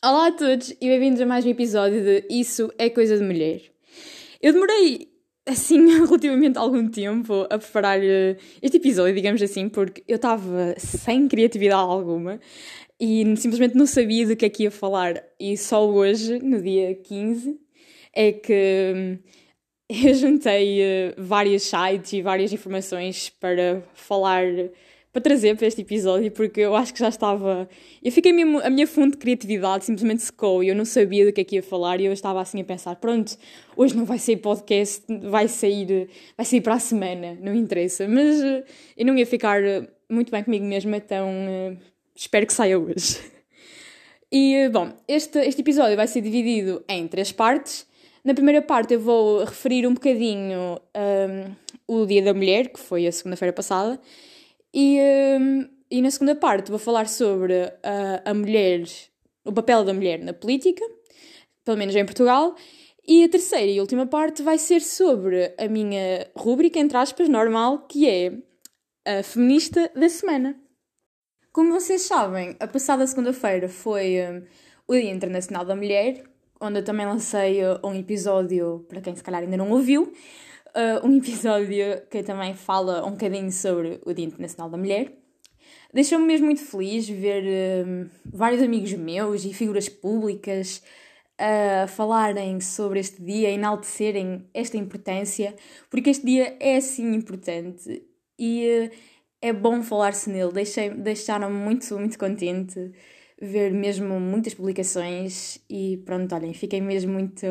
Olá a todos e bem-vindos a mais um episódio de Isso é Coisa de Mulher. Eu demorei, assim, relativamente algum tempo a preparar eh, este episódio, digamos assim, porque eu estava sem criatividade alguma e simplesmente não sabia do que é que ia falar. E só hoje, no dia 15, é que hum, eu juntei eh, vários sites e várias informações para falar para trazer para este episódio, porque eu acho que já estava. Eu fiquei mesmo. A minha fonte de criatividade simplesmente secou e eu não sabia do que é que ia falar e eu estava assim a pensar: pronto, hoje não vai sair podcast, vai sair, vai sair para a semana, não interessa. Mas uh, eu não ia ficar eh, muito bem comigo mesma, então uh, espero que saia hoje. E, bom, este, este episódio vai ser dividido em três partes. Na primeira parte eu vou referir um bocadinho um, o Dia da Mulher, que foi a segunda-feira passada, e, um, e na segunda parte vou falar sobre a, a mulher, o papel da mulher na política, pelo menos em Portugal. E a terceira e última parte vai ser sobre a minha rúbrica, entre aspas, normal, que é a feminista da semana. Como vocês sabem, a passada segunda-feira foi um, o Dia Internacional da Mulher, onde eu também lancei uh, um episódio, para quem se calhar ainda não ouviu, uh, um episódio que também fala um bocadinho sobre o Dia Internacional da Mulher. Deixou-me mesmo muito feliz ver uh, vários amigos meus e figuras públicas a falarem sobre este dia, enaltecerem esta importância, porque este dia é assim importante e uh, é bom falar-se nele. Deixaram-me muito, muito contente ver mesmo muitas publicações e pronto, olhem, fiquei mesmo muito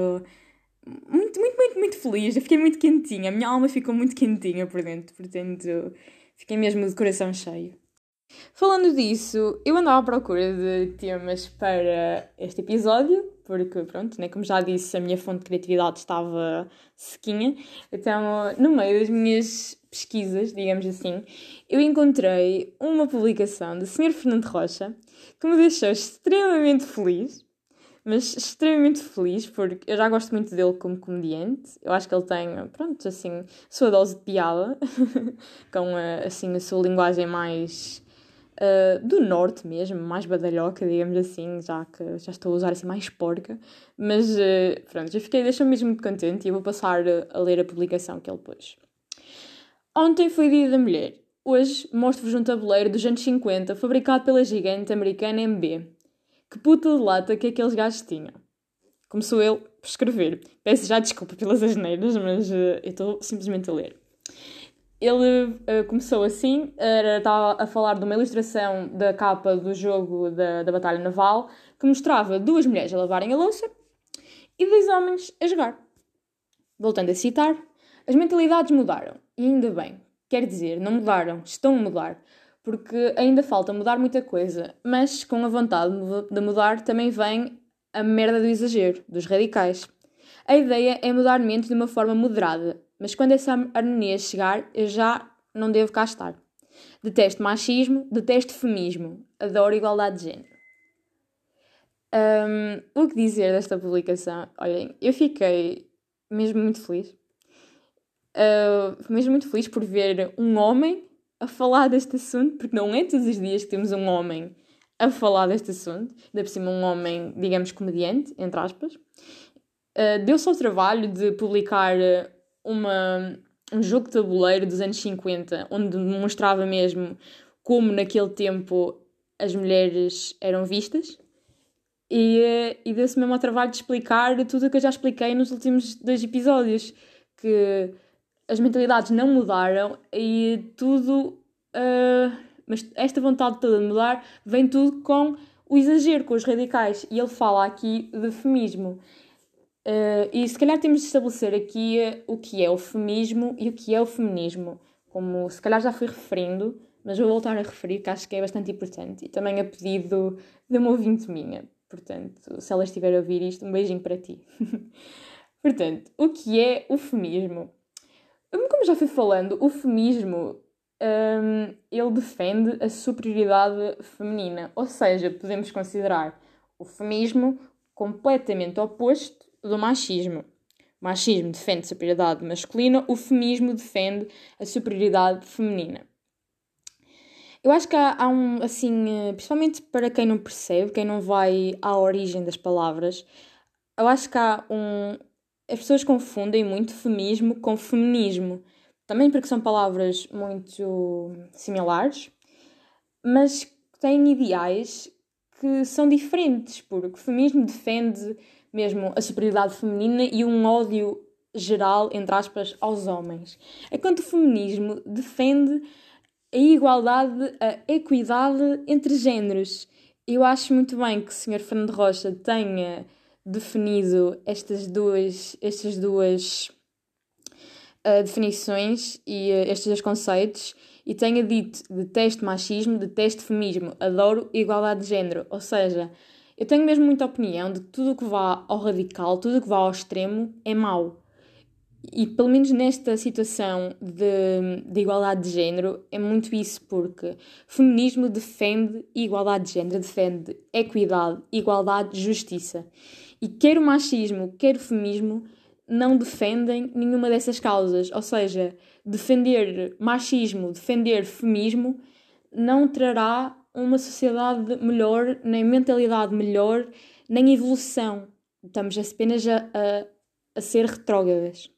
muito, muito, muito, muito feliz. Eu fiquei muito quentinha. A minha alma ficou muito quentinha por dentro. Portanto, fiquei mesmo de coração cheio. Falando disso, eu andava à procura de temas para este episódio, porque, pronto, né, como já disse, a minha fonte de criatividade estava sequinha. Então, no meio das minhas pesquisas, digamos assim, eu encontrei uma publicação do Sr. Fernando Rocha que me deixou extremamente feliz mas extremamente feliz porque eu já gosto muito dele como comediante. Eu acho que ele tem, pronto, assim, sua dose de piada, com a, assim a sua linguagem mais uh, do norte mesmo, mais badalhoca, digamos assim, já que já estou a usar assim mais porca. Mas uh, pronto, já fiquei, deixa-me mesmo muito contente e eu vou passar a ler a publicação que ele pôs. Ontem foi Dia da Mulher. Hoje mostro-vos um tabuleiro dos anos 50 fabricado pela gigante americana MB que puta de lata que aqueles gajos tinham. Começou ele por escrever. Peço já desculpa pelas asneiras, mas uh, eu estou simplesmente a ler. Ele uh, começou assim, estava a falar de uma ilustração da capa do jogo da, da Batalha Naval, que mostrava duas mulheres a lavarem a louça e dois homens a jogar. Voltando a citar, as mentalidades mudaram, e ainda bem. Quer dizer, não mudaram, estão a mudar porque ainda falta mudar muita coisa, mas com a vontade de mudar também vem a merda do exagero, dos radicais. A ideia é mudar mente de uma forma moderada, mas quando essa harmonia chegar, eu já não devo cá estar. Detesto machismo, detesto feminismo, adoro igualdade de género. Um, o que dizer desta publicação? Olhem, eu fiquei mesmo muito feliz. Uh, mesmo muito feliz por ver um homem a falar deste assunto, porque não é todos os dias que temos um homem a falar deste assunto, ainda por cima um homem, digamos, comediante, entre aspas. Uh, Deu-se ao trabalho de publicar eh, uma, um jogo de tabuleiro dos anos 50, onde mostrava mesmo como naquele tempo as mulheres eram vistas. E, eh, e deu-se mesmo ao trabalho de explicar tudo o que eu já expliquei nos últimos dois episódios. Que as mentalidades não mudaram e tudo. Uh, mas esta vontade toda de mudar vem tudo com o exagero, com os radicais. E ele fala aqui de feminismo. Uh, e se calhar temos de estabelecer aqui o que é o feminismo e o que é o feminismo. Como se calhar já fui referindo, mas vou voltar a referir que acho que é bastante importante. E também a pedido de uma ouvinte minha. Portanto, se ela estiver a ouvir isto, um beijinho para ti. Portanto, o que é o feminismo? Como já fui falando, o feminismo um, ele defende a superioridade feminina, ou seja, podemos considerar o feminismo completamente oposto do machismo. O machismo defende a superioridade masculina, o feminismo defende a superioridade feminina. eu acho que há, há, um, assim, eh, principalmente para quem não percebe, quem não vai à origem das palavras, eu acho que há um. As pessoas confundem muito feminismo com feminismo. Também porque são palavras muito similares, mas têm ideais que são diferentes, porque o feminismo defende mesmo a superioridade feminina e um ódio geral, entre aspas, aos homens. Enquanto o feminismo defende a igualdade, a equidade entre géneros. Eu acho muito bem que o Sr. Fernando Rocha tenha definido estas duas, estas duas uh, definições e uh, estes dois conceitos e tenha dito detesto machismo, detesto feminismo, adoro igualdade de género. Ou seja, eu tenho mesmo muita opinião de que tudo o que vá ao radical, tudo o que vá ao extremo é mau. E pelo menos nesta situação de, de igualdade de género é muito isso, porque feminismo defende igualdade de género, defende equidade, igualdade, justiça. E quer o machismo, quer o feminismo não defendem nenhuma dessas causas. Ou seja, defender machismo, defender feminismo não trará uma sociedade melhor, nem mentalidade melhor, nem evolução. Estamos apenas a, a, a ser retrógradas.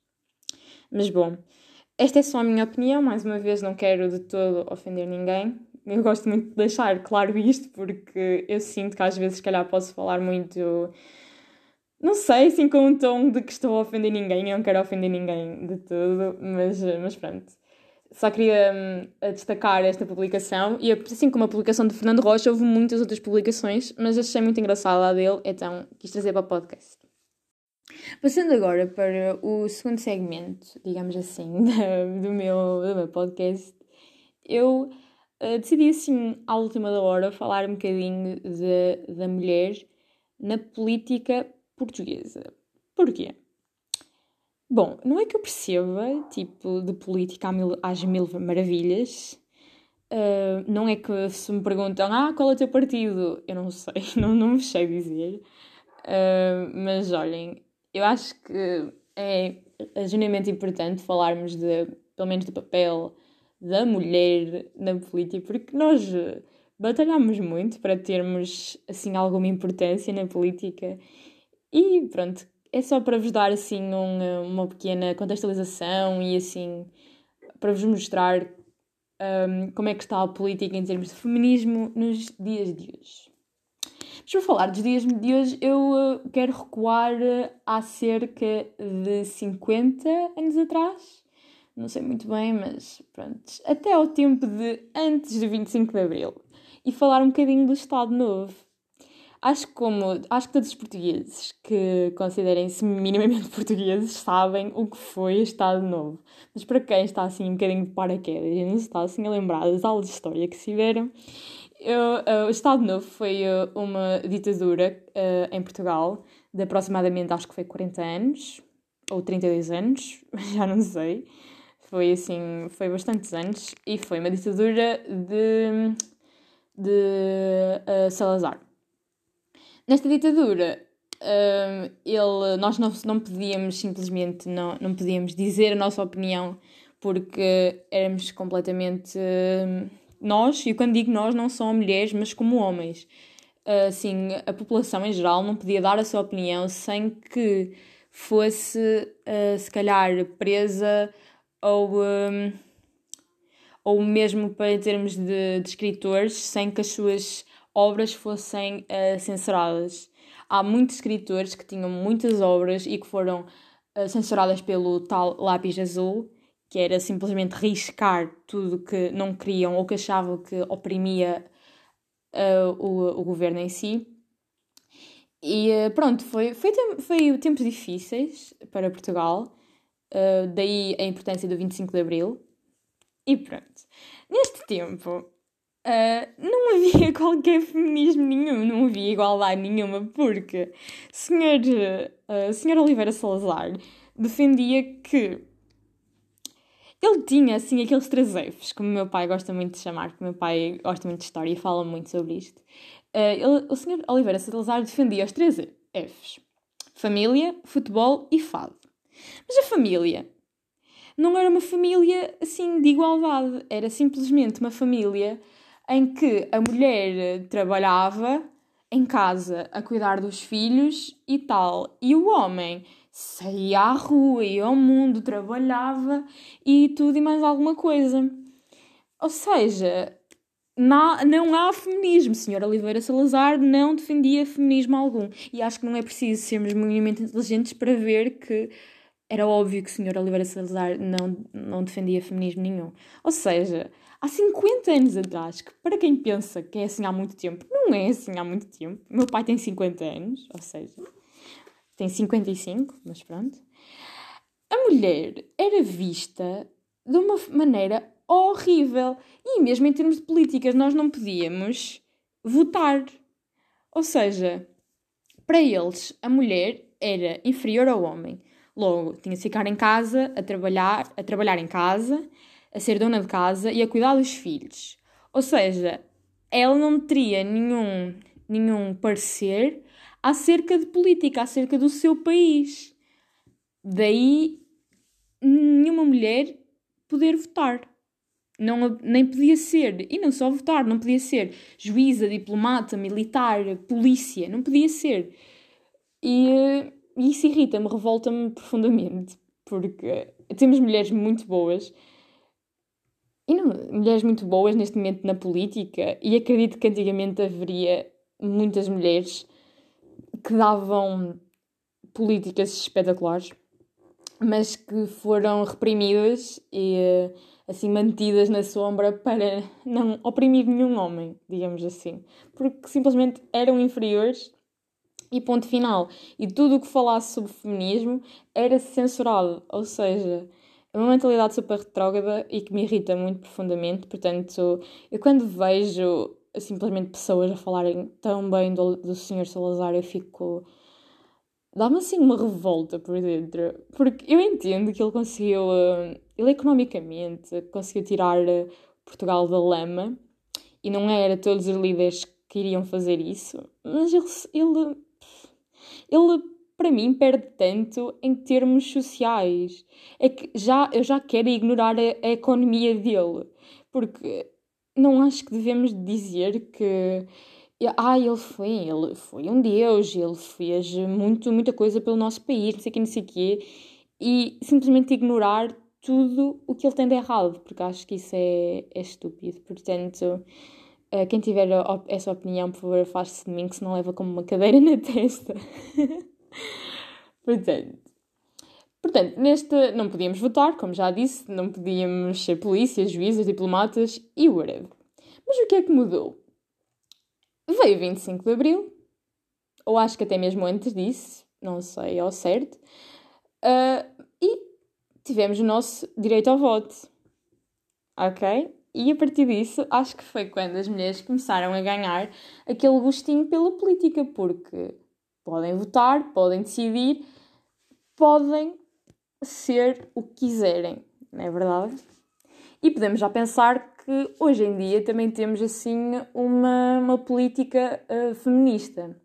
Mas bom, esta é só a minha opinião. Mais uma vez, não quero de todo ofender ninguém. Eu gosto muito de deixar claro isto porque eu sinto que às vezes, se calhar, posso falar muito. Não sei, assim, com um tom de que estou a ofender ninguém. Eu não quero ofender ninguém de tudo, mas, mas pronto. Só queria hum, destacar esta publicação e assim como a publicação de Fernando Rocha, houve muitas outras publicações, mas achei muito engraçada a dele, então quis trazer para o podcast. Passando agora para o segundo segmento, digamos assim, do meu, do meu podcast, eu uh, decidi assim, à última da hora, falar um bocadinho da mulher na política portuguesa. Porquê? Bom, não é que eu perceba, tipo, de política às mil maravilhas. Uh, não é que se me perguntam, ah, qual é o teu partido? Eu não sei, não, não me sei dizer. Uh, mas olhem, eu acho que é genuinamente importante falarmos de, pelo menos do papel da mulher na política, porque nós batalhamos muito para termos assim alguma importância na política e pronto, é só para vos dar assim um, uma pequena contextualização e assim para vos mostrar um, como é que está a política em termos de feminismo nos dias de hoje. Mas para falar dos dias de hoje, eu uh, quero recuar uh, há cerca de 50 anos atrás. Não sei muito bem, mas pronto. Até ao tempo de antes do 25 de Abril. E falar um bocadinho do Estado Novo. Acho que como acho que todos os portugueses que considerem-se minimamente portugueses sabem o que foi Estado Novo. Mas para quem está assim um bocadinho de paraquedas e não está assim a lembrar das aulas de história que se tiveram, eu, uh, o Estado Novo foi uh, uma ditadura uh, em Portugal de aproximadamente, acho que foi 40 anos, ou 32 anos, já não sei. Foi assim, foi bastantes anos, e foi uma ditadura de, de Salazar. Nesta ditadura, ele, nós não, não podíamos simplesmente, não, não podíamos dizer a nossa opinião, porque éramos completamente nós, e quando digo nós, não são mulheres, mas como homens. Assim, a população em geral não podia dar a sua opinião sem que fosse, uh, se calhar, presa ou, um, ou mesmo para termos de, de, escritores, sem que as suas obras fossem uh, censuradas. Há muitos escritores que tinham muitas obras e que foram uh, censuradas pelo tal lápis azul que era simplesmente riscar tudo que não queriam ou que achavam que oprimia uh, o, o governo em si. E pronto, foi, foi, foi tempos difíceis para Portugal, daí a importância do 25 de Abril. E pronto, neste tempo não havia qualquer feminismo nenhum, não havia igualdade nenhuma, porque senhor, senhor Oliveira Salazar defendia que ele tinha, assim, aqueles três Fs, como o meu pai gosta muito de chamar, porque o meu pai gosta muito de história e fala muito sobre isto. Uh, ele, o Sr. Oliveira Salazar defendia os três Fs: família, futebol e fado. Mas a família não era uma família, assim, de igualdade. Era simplesmente uma família em que a mulher trabalhava em casa a cuidar dos filhos e tal, e o homem saía à rua, ia ao mundo, trabalhava e tudo e mais alguma coisa. Ou seja, não, não há feminismo. Senhora Oliveira Salazar não defendia feminismo algum. E acho que não é preciso sermos minimamente inteligentes para ver que era óbvio que Sr. Oliveira Salazar não, não defendia feminismo nenhum. Ou seja, há 50 anos atrás, que para quem pensa que é assim há muito tempo, não é assim há muito tempo. Meu pai tem 50 anos, ou seja, tem 55, mas pronto. A mulher era vista de uma maneira horrível. E mesmo em termos de políticas, nós não podíamos votar. Ou seja, para eles, a mulher era inferior ao homem. Logo, tinha de ficar em casa, a trabalhar, a trabalhar em casa, a ser dona de casa e a cuidar dos filhos. Ou seja, ela não teria nenhum, nenhum parecer acerca de política, acerca do seu país. Daí, nenhuma mulher poder votar. Não, nem podia ser, e não só votar, não podia ser juíza, diplomata, militar, polícia, não podia ser. E, e isso irrita-me, revolta-me profundamente, porque temos mulheres muito boas, e não, mulheres muito boas neste momento na política, e acredito que antigamente haveria muitas mulheres que davam políticas espetaculares, mas que foram reprimidas e assim mantidas na sombra para não oprimir nenhum homem, digamos assim, porque simplesmente eram inferiores e ponto final. E tudo o que falasse sobre feminismo era censurado, ou seja, é uma mentalidade super retrógrada e que me irrita muito profundamente. Portanto, eu quando vejo simplesmente pessoas a falarem tão bem do, do Sr. Salazar, eu fico dá-me assim uma revolta por dentro. Porque eu entendo que ele conseguiu, uh, ele economicamente conseguiu tirar uh, Portugal da lama e não era todos os líderes que iriam fazer isso, mas ele, ele, ele para mim perde tanto em termos sociais. É que já, eu já quero ignorar a, a economia dele, porque não acho que devemos dizer que ah, ele foi, ele foi um deus, ele fez muito, muita coisa pelo nosso país, não sei o que, não sei quê, e simplesmente ignorar tudo o que ele tem de errado, porque acho que isso é, é estúpido. Portanto, uh, quem tiver essa opinião, por favor, afaste-se de mim, que se não leva como uma cadeira na testa. portanto, portanto, neste não podíamos votar, como já disse, não podíamos ser polícias, juízes, diplomatas e whatever. Mas o que é que mudou? Veio 25 de Abril, ou acho que até mesmo antes disso, não sei ao certo, uh, e tivemos o nosso direito ao voto. Ok? E a partir disso, acho que foi quando as mulheres começaram a ganhar aquele gostinho pela política, porque podem votar, podem decidir, podem ser o que quiserem, não é verdade? E podemos já pensar que hoje em dia também temos assim uma, uma política uh, feminista.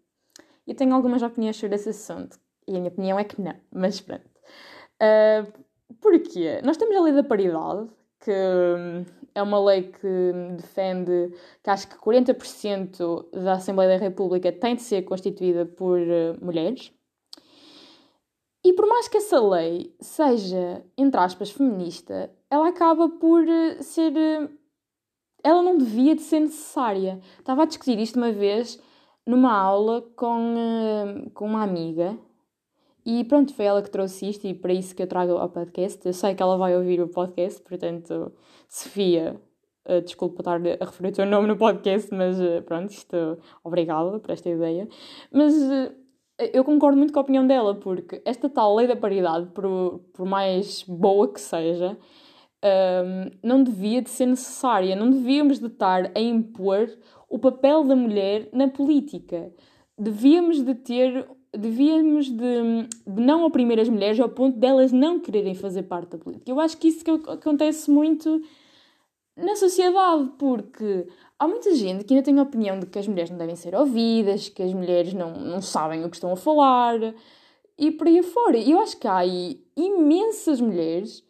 Eu tenho algumas opiniões sobre esse assunto e a minha opinião é que não, mas pronto. Uh, porquê? Nós temos a lei da paridade, que hum, é uma lei que defende que acho que 40% da Assembleia da República tem de ser constituída por uh, mulheres. E por mais que essa lei seja, entre aspas, feminista, ela acaba por ser ela não devia de ser necessária. Estava a discutir isto uma vez numa aula com, com uma amiga e pronto, foi ela que trouxe isto e para isso que eu trago ao podcast. Eu sei que ela vai ouvir o podcast, portanto, Sofia, uh, desculpa estar a referir o teu nome no podcast, mas uh, pronto, isto, obrigada por esta ideia. Mas eu concordo muito com a opinião dela, porque esta tal lei da paridade, por, por mais boa que seja, um, não devia de ser necessária, não devíamos de estar a impor o papel da mulher na política. Devíamos de ter, devíamos de, de não oprimir as mulheres ao ponto delas não quererem fazer parte da política. Eu acho que isso que acontece muito na sociedade, porque há muita gente que ainda tem a opinião de que as mulheres não devem ser ouvidas, que as mulheres não, não sabem o que estão a falar e por aí fora. Eu acho que há aí imensas mulheres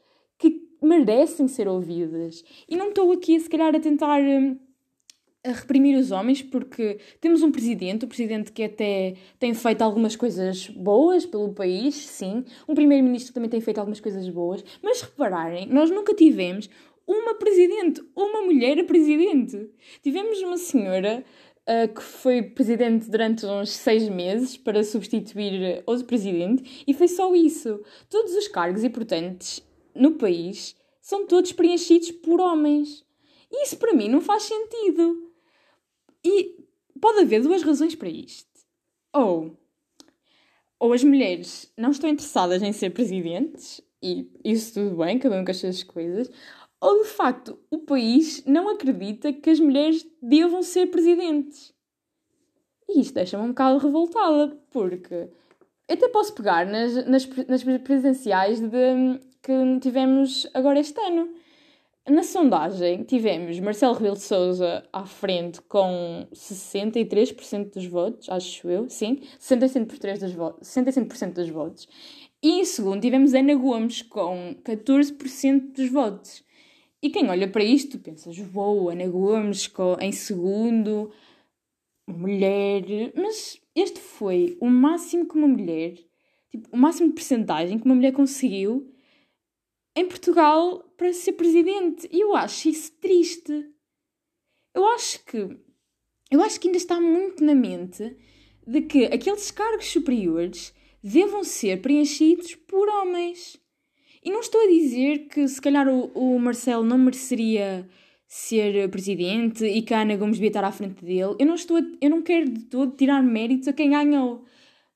merecem ser ouvidas. E não estou aqui, se calhar, a tentar hum, a reprimir os homens porque temos um presidente, o presidente que até tem feito algumas coisas boas pelo país, sim. Um primeiro-ministro também tem feito algumas coisas boas. Mas repararem, nós nunca tivemos uma presidente, uma mulher presidente. Tivemos uma senhora uh, que foi presidente durante uns seis meses para substituir outro presidente e foi só isso. Todos os cargos importantes no país são todos preenchidos por homens. Isso para mim não faz sentido. E pode haver duas razões para isto. Ou, ou as mulheres não estão interessadas em ser presidentes, e isso tudo bem, cada um com as suas coisas, ou de facto o país não acredita que as mulheres devam ser presidentes. E isto deixa-me um bocado revoltada, porque eu até posso pegar nas, nas, nas presidenciais de, que tivemos agora este ano. Na sondagem, tivemos Marcelo Rebelo de Souza à frente com 63% dos votos, acho eu, sim, 65% dos, votos, 65% dos votos. E em segundo, tivemos Ana Gomes com 14% dos votos. E quem olha para isto pensa, vou, Ana Gomes com, em segundo, mulher. Mas este foi o máximo que uma mulher, tipo, o máximo de percentagem que uma mulher conseguiu em Portugal para ser presidente. E eu acho isso triste. Eu acho que eu acho que ainda está muito na mente de que aqueles cargos superiores devam ser preenchidos por homens. E não estou a dizer que se calhar o, o Marcelo não mereceria ser presidente e que a Ana Gomes devia estar à frente dele. Eu não estou a, eu não quero de todo tirar méritos a quem ganhou.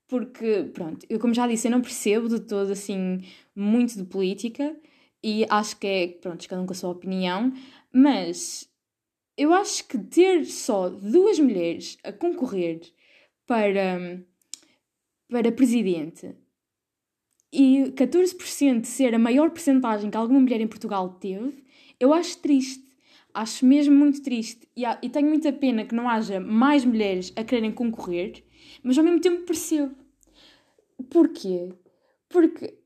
Porque, pronto, eu como já disse, eu não percebo de todo assim muito de política e acho que é, pronto, cada um com a sua opinião, mas eu acho que ter só duas mulheres a concorrer para, para presidente e 14% ser a maior percentagem que alguma mulher em Portugal teve, eu acho triste. Acho mesmo muito triste. E, e tenho muita pena que não haja mais mulheres a quererem concorrer, mas ao mesmo tempo percebo. Porquê? Porque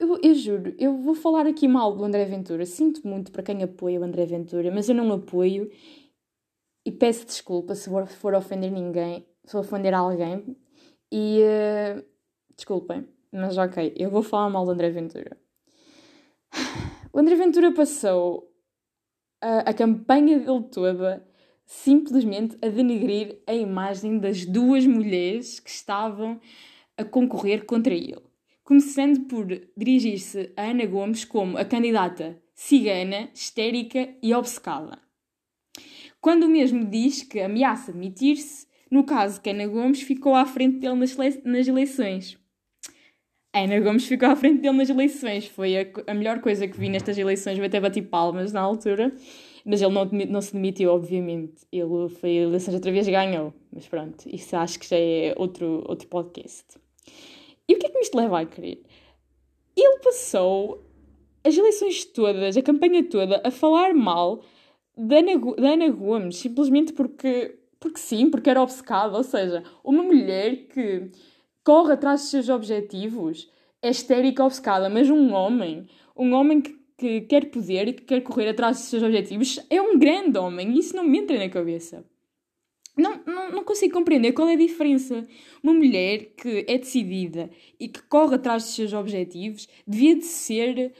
eu, eu juro, eu vou falar aqui mal do André Ventura. Sinto muito para quem apoia o André Ventura, mas eu não apoio e peço desculpa se for, for ofender ninguém, se for ofender alguém. E uh, desculpem, mas ok, eu vou falar mal do André Ventura. O André Ventura passou a, a campanha dele toda simplesmente a denegrir a imagem das duas mulheres que estavam a concorrer contra ele começando por dirigir-se a Ana Gomes como a candidata cigana, histérica e obcecada. Quando o mesmo diz que ameaça demitir-se, no caso que Ana Gomes ficou à frente dele nas, nas eleições. Ana Gomes ficou à frente dele nas eleições. Foi a, a melhor coisa que vi nestas eleições. Eu até bati palmas na altura. Mas ele não, não se demitiu, obviamente. Ele foi a eleições outra vez ganhou. Mas pronto, isso acho que já é outro, outro podcast. E o que é que isto leva a querer? Ele passou as eleições todas, a campanha toda, a falar mal da Ana, da Ana Gomes, simplesmente porque, porque sim, porque era obcecada. Ou seja, uma mulher que corre atrás dos seus objetivos é histérica obcecada, mas um homem, um homem que, que quer poder e que quer correr atrás dos seus objetivos, é um grande homem. E isso não me entra na cabeça. Não, não, não consigo compreender qual é a diferença. Uma mulher que é decidida e que corre atrás dos seus objetivos devia de ser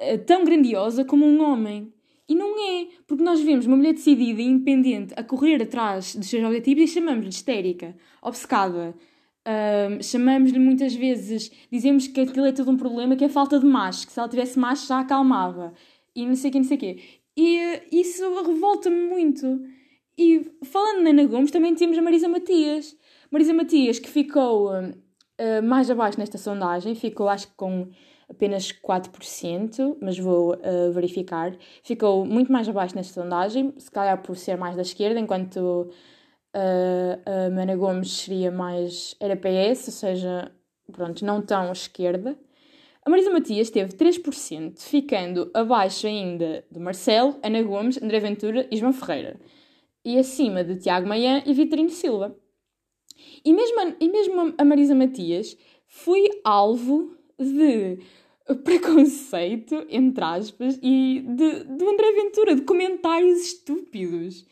uh, tão grandiosa como um homem. E não é, porque nós vemos uma mulher decidida e independente a correr atrás dos seus objetivos e chamamos-lhe histérica, obcecada. Uh, chamamos-lhe muitas vezes, dizemos que aquilo é todo um problema, que é falta de macho, que se ela tivesse macho já acalmava. E não sei o que, não sei o quê. E uh, isso revolta-me muito. E falando na Ana Gomes, também temos a Marisa Matias. Marisa Matias, que ficou uh, mais abaixo nesta sondagem, ficou acho que com apenas 4%, mas vou uh, verificar. Ficou muito mais abaixo nesta sondagem, se calhar por ser mais da esquerda, enquanto uh, a Ana Gomes seria mais. era PS, ou seja, pronto, não tão esquerda. A Marisa Matias teve 3%, ficando abaixo ainda de Marcelo, Ana Gomes, André Ventura e João Ferreira e acima de Tiago Maia e Vitorino Silva. E mesmo, a, e mesmo a Marisa Matias foi alvo de preconceito, entre aspas, e de, de André Ventura, de comentários estúpidos.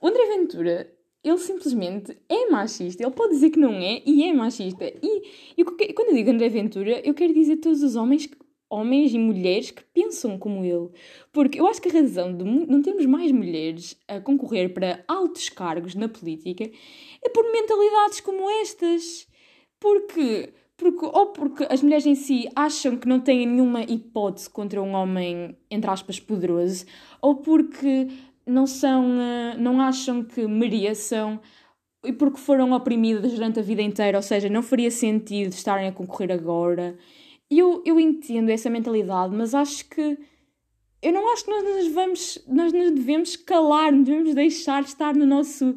o André Ventura, ele simplesmente é machista. Ele pode dizer que não é e é machista. E, e quando eu digo André Ventura, eu quero dizer todos os homens que homens e mulheres que pensam como ele. Porque eu acho que a razão de não termos mais mulheres a concorrer para altos cargos na política é por mentalidades como estas. Porque, porque ou porque as mulheres em si acham que não têm nenhuma hipótese contra um homem, entre aspas, poderoso, ou porque não são, eh, não acham que mereçam e porque foram oprimidas durante a vida inteira, ou seja, não faria sentido estarem a concorrer agora. Eu, eu entendo essa mentalidade, mas acho que eu não acho que nós nos vamos, nós nos devemos calar, nos devemos deixar estar no nosso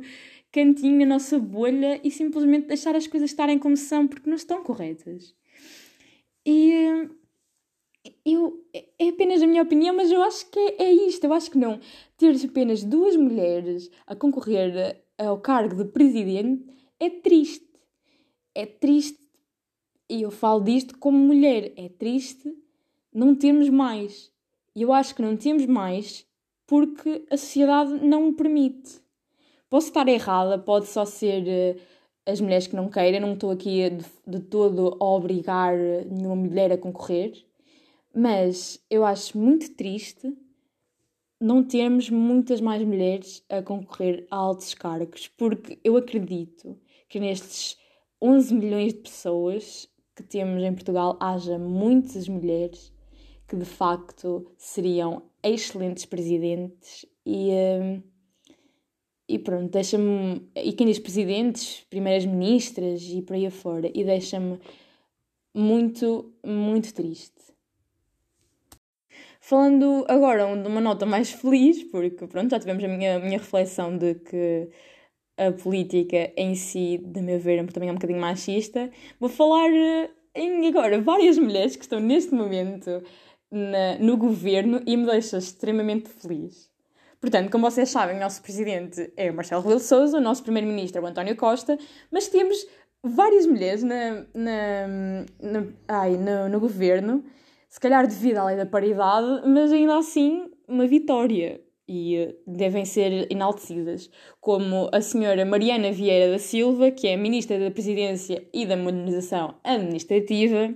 cantinho, na nossa bolha e simplesmente deixar as coisas estarem como são, porque não estão corretas. E eu, é apenas a minha opinião, mas eu acho que é, é isto. Eu acho que não. Ter apenas duas mulheres a concorrer ao cargo de presidente é triste. É triste e eu falo disto como mulher, é triste não termos mais. E eu acho que não temos mais porque a sociedade não o permite. Posso estar errada, pode só ser uh, as mulheres que não queiram, não estou aqui de, de todo a obrigar nenhuma mulher a concorrer, mas eu acho muito triste não termos muitas mais mulheres a concorrer a altos cargos, porque eu acredito que nestes 11 milhões de pessoas que temos em Portugal haja muitas mulheres que de facto seriam excelentes presidentes e, hum, e pronto, deixa-me. E quem diz presidentes, primeiras ministras e por aí afora, e deixa-me muito, muito triste. Falando agora de uma nota mais feliz, porque pronto, já tivemos a minha, minha reflexão de que a política em si, de meu ver, também é um bocadinho machista. Vou falar eh, em agora várias mulheres que estão neste momento na, no governo e me deixa extremamente feliz. Portanto, como vocês sabem, o nosso presidente é o Marcelo Rebelo Sousa, o nosso primeiro-ministro é o António Costa, mas temos várias mulheres na, na, na ai, no, no governo, se calhar devido à lei da paridade, mas ainda assim uma vitória e eh, devem ser enaltecidas, como a senhora Mariana Vieira da Silva, que é Ministra da Presidência e da Modernização Administrativa.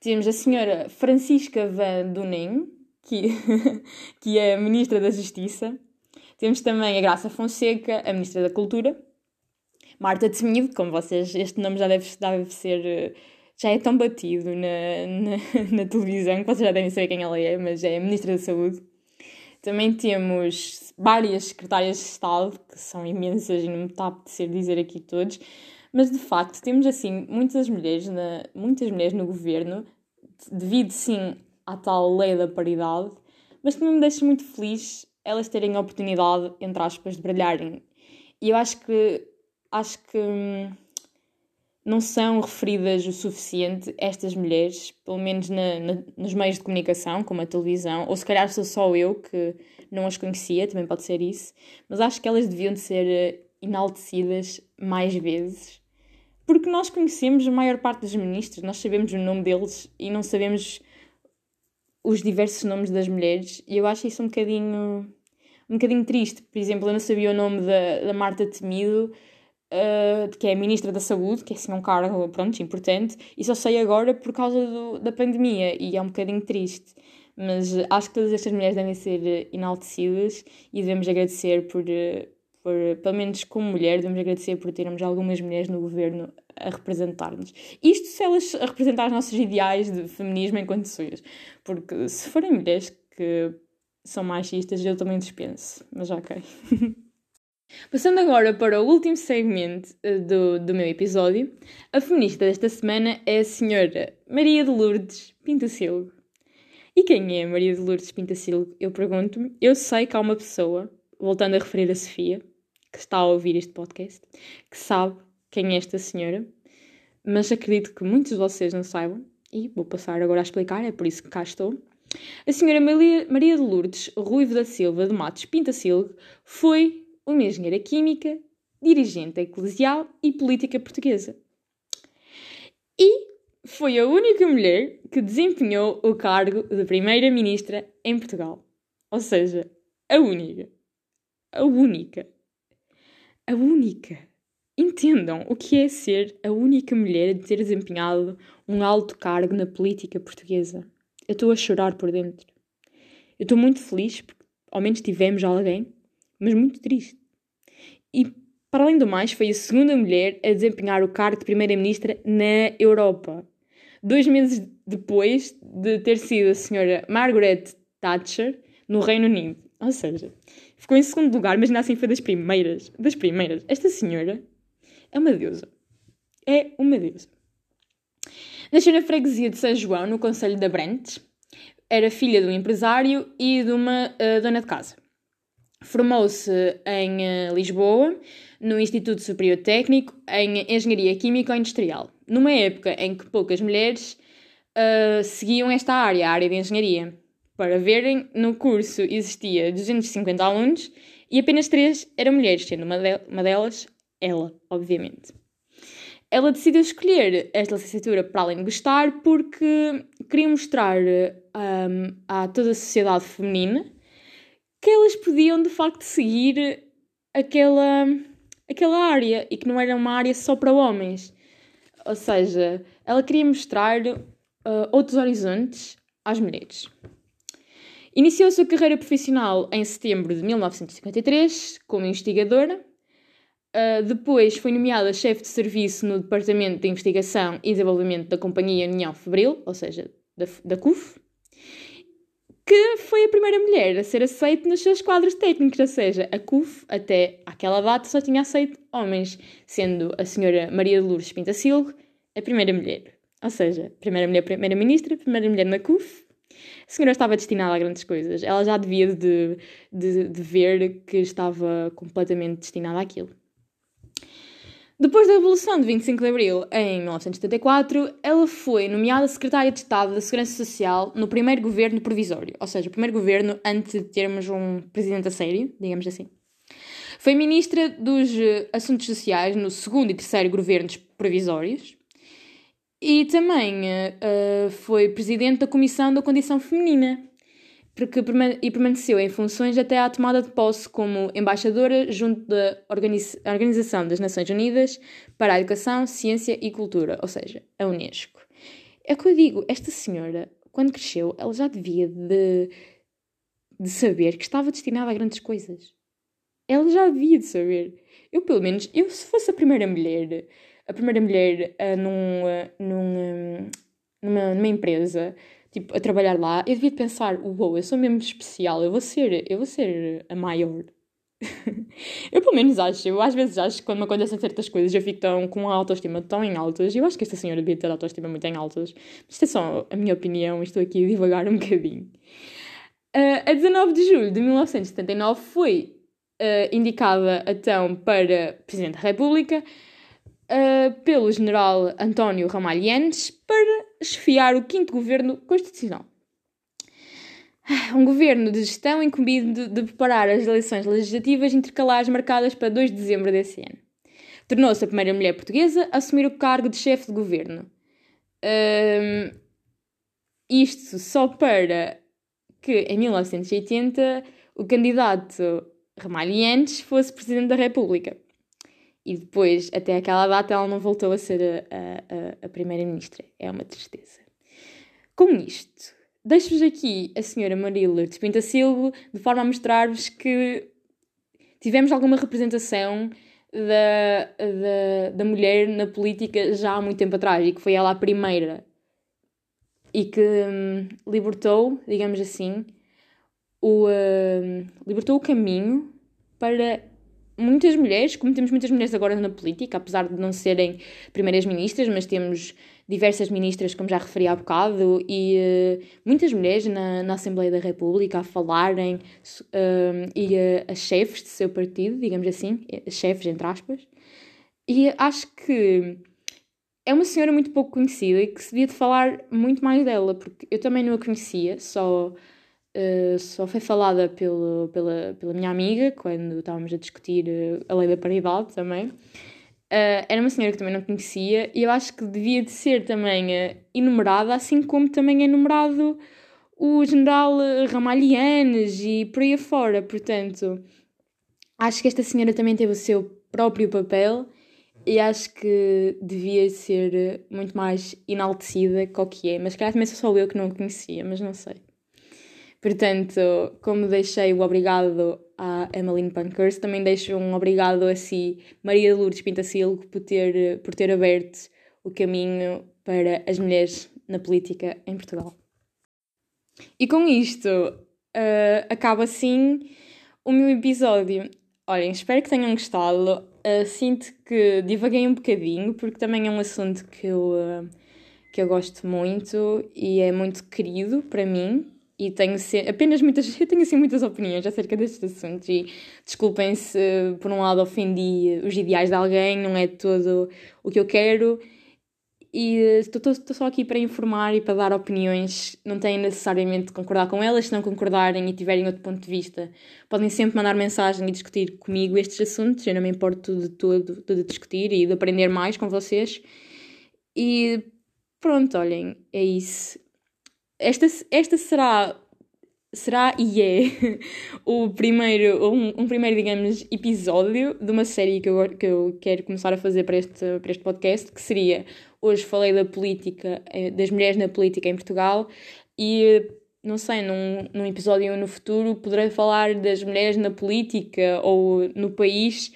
Temos a senhora Francisca Van Dunen, que, que é Ministra da Justiça. Temos também a Graça Fonseca, a Ministra da Cultura. Marta Temido, como vocês, este nome já deve, deve ser eh, já é tão batido na, na, na televisão que vocês já devem saber quem ela é, mas é a Ministra da Saúde. Também temos várias secretárias de Estado, que são imensas e não me está a apetecer dizer aqui todos, mas de facto temos assim muitas mulheres, na, muitas mulheres no governo, devido sim à tal lei da paridade, mas também me deixa muito feliz elas terem a oportunidade, entre aspas, de brilharem. E eu acho que acho que hum, não são referidas o suficiente estas mulheres, pelo menos na, na, nos meios de comunicação, como a televisão, ou se calhar sou só eu que não as conhecia, também pode ser isso, mas acho que elas deviam de ser eh, enaltecidas mais vezes, porque nós conhecemos a maior parte dos ministros, nós sabemos o nome deles e não sabemos os diversos nomes das mulheres, e eu acho isso um bocadinho, um bocadinho triste. Por exemplo, eu não sabia o nome da, da Marta Temido, uh, que é Ministra da Saúde, que é assim um cargo pronto, importante, e só sei agora por causa do, da pandemia, e é um bocadinho triste. Mas acho que todas estas mulheres devem ser enaltecidas e devemos agradecer por, por, pelo menos como mulher, devemos agradecer por termos algumas mulheres no governo a representar-nos. Isto se elas a representar os nossos ideais de feminismo enquanto pessoas. Porque se forem mulheres que são machistas, eu também dispenso. Mas ok. Passando agora para o último segmento eh, do, do meu episódio, a feminista desta semana é a senhora Maria de Lourdes Pintacilgo. E quem é Maria de Lourdes Pintacilgo? Eu pergunto-me. Eu sei que há uma pessoa, voltando a referir a Sofia, que está a ouvir este podcast, que sabe quem é esta senhora, mas acredito que muitos de vocês não saibam, e vou passar agora a explicar, é por isso que cá estou. A senhora Maria, Maria de Lourdes Ruivo da Silva de Matos Pintacilgo foi uma engenheira química, dirigente eclesial e política portuguesa. E foi a única mulher que desempenhou o cargo de primeira-ministra em Portugal. Ou seja, a única. A única. a única. Entendam o que é ser a única mulher a ter desempenhado um alto cargo na política portuguesa. Eu estou a chorar por dentro. Eu estou muito feliz porque ao menos tivemos alguém, mas muito triste. E, para além do mais, foi a segunda mulher a desempenhar o cargo de Primeira-Ministra na Europa. Dois meses depois de ter sido a senhora Margaret Thatcher no Reino Unido. Ou seja, ficou em segundo lugar, mas ainda assim foi das primeiras. Das primeiras. Esta senhora é uma deusa. É uma deusa. Nasceu na freguesia de São João, no Conselho de Abrantes. Era filha de um empresário e de uma uh, dona de casa. Formou-se em uh, Lisboa, no Instituto Superior Técnico, em Engenharia Química Industrial, numa época em que poucas mulheres uh, seguiam esta área, a área de engenharia. Para verem, no curso existia 250 alunos e apenas 3 eram mulheres, sendo uma, de uma delas ela, obviamente. Ela decidiu escolher esta licenciatura para além de gostar porque queria mostrar um, a toda a sociedade feminina que elas podiam de facto seguir aquela, aquela área e que não era uma área só para homens. Ou seja, ela queria mostrar uh, outros horizontes às mulheres. Iniciou a sua carreira profissional em setembro de 1953 como investigadora. Uh, depois foi nomeada chefe de serviço no Departamento de Investigação e Desenvolvimento da Companhia União Febril, ou seja, da, da CUF que foi a primeira mulher a ser aceita nos seus quadros técnicos, ou seja, a CUF até aquela data só tinha aceito homens, sendo a senhora Maria de Lourdes Pintacilgo a primeira mulher. Ou seja, primeira mulher primeira-ministra, primeira mulher na CUF. A senhora estava destinada a grandes coisas. Ela já devia de, de, de ver que estava completamente destinada àquilo. Depois da Revolução de 25 de Abril, em 1974, ela foi nomeada Secretária de Estado da Segurança Social no primeiro governo provisório, ou seja, o primeiro governo antes de termos um presidente a sério, digamos assim. Foi Ministra dos eh, Assuntos Sociais no segundo e terceiro governos provisórios e também uh, foi Presidente da Comissão da Condição Feminina, porque, e permaneceu em funções até à tomada de posse como embaixadora junto da Organização das Nações Unidas para a Educação, Ciência e Cultura, ou seja, a Unesco. É o que eu digo, esta senhora, quando cresceu, ela já devia de, de saber que estava destinada a grandes coisas. Ela já devia de saber. Eu, pelo menos, eu se fosse a primeira mulher, a primeira mulher uh, num, uh, num, numa, numa empresa tipo, a trabalhar lá, eu devia pensar, uou, wow, eu sou mesmo especial, eu vou ser, eu vou ser a maior. eu pelo menos acho, eu às vezes acho que quando me acontecem certas coisas eu fico tão, com a autoestima tão em altas, eu acho que esta senhora devia ter a autoestima muito em altas, mas isto é só a minha opinião, estou aqui a divagar um bocadinho. Uh, a 19 de julho de 1979 foi uh, indicada então para Presidente da República uh, pelo general António Ramalhianes para esfiar o quinto governo constitucional. Um governo de gestão incumbido de, preparar as eleições legislativas intercalares marcadas para 2 de dezembro desse ano. Tornou-se a primeira mulher portuguesa a assumir o cargo de chefe de governo. Um, isto só para que, em 1980, o candidato Ramalhianes fosse presidente da República. E depois, até aquela data, ela não voltou a ser a, a, a primeira-ministra. É uma tristeza. Com isto, deixo-vos aqui a senhora Maria Lourdes Pintacilgo, de forma a mostrar-vos que tivemos alguma representação da, da, da mulher na política já há muito tempo atrás e que foi ela a primeira e que hum, libertou, digamos assim, o, hum, libertou o caminho para muitas mulheres, como temos muitas mulheres agora na política, apesar de não serem primeiras ministras, mas temos diversas ministras, como já referi há bocado, e uh, muitas mulheres na, na Assembleia da República a falarem, uh, e uh, as chefes de seu partido, digamos assim, chefes entre aspas, e acho que é uma senhora muito pouco conhecida e que se devia de falar muito mais dela, porque eu também não a conhecia, só Uh, só foi falada pelo, pela, pela minha amiga quando estávamos a discutir uh, a lei da paridade também. Uh, era uma senhora que também não conhecia e eu acho que devia de ser também enumerada, assim como também é enumerado o general Ramalhianes e por aí afora. Portanto, acho que esta senhora também teve o seu próprio papel e acho que devia ser muito mais enaltecida que o que é. Mas calhar também sou só eu que não a conhecia, mas não sei. Portanto, como deixei o obrigado à Emmeline Pankhurst, também deixo um obrigado a si, Maria Lourdes Pintacilgo, por ter, por ter aberto o caminho para as mulheres na política em Portugal. E com isto, uh, acaba assim o meu episódio. Olhem, espero que tenham gostado. Uh, sinto que divaguei um bocadinho, porque também é um assunto que eu, uh, que eu gosto muito e é muito querido para mim. E tenho apenas muitas, eu tenho assim muitas opiniões acerca destes assuntos. E desculpem se por um lado ofendi os ideais de alguém, não é todo o que eu quero e estou só aqui para informar e para dar opiniões. Não têm necessariamente de concordar com elas, se não concordarem e tiverem outro ponto de vista, podem sempre mandar mensagem e discutir comigo estes assuntos. Eu não me importo de todo, de discutir e de aprender mais com vocês. E pronto, olhem, é isso. Esta, esta será será e é o primeiro, um, um, primeiro, digamos, episódio de uma série que eu, que eu quero começar a fazer para este, para este podcast, que seria, hoje falei da política, eh, das mulheres na política em Portugal, e não sei, num, num episódio no futuro poderei falar das mulheres na política ou no país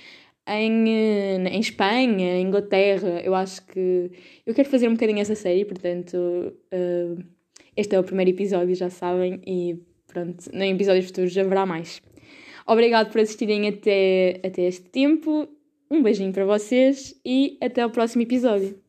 em, eh, em Espanha, Inglaterra. Eu acho que eu quero fazer um bocadinho essa série, portanto, uh, este é o primeiro episódio, já sabem, e pronto, em episódios futuros haverá mais. Obrigado por assistirem até, até este tempo. Um beijinho para vocês e até o próximo episódio.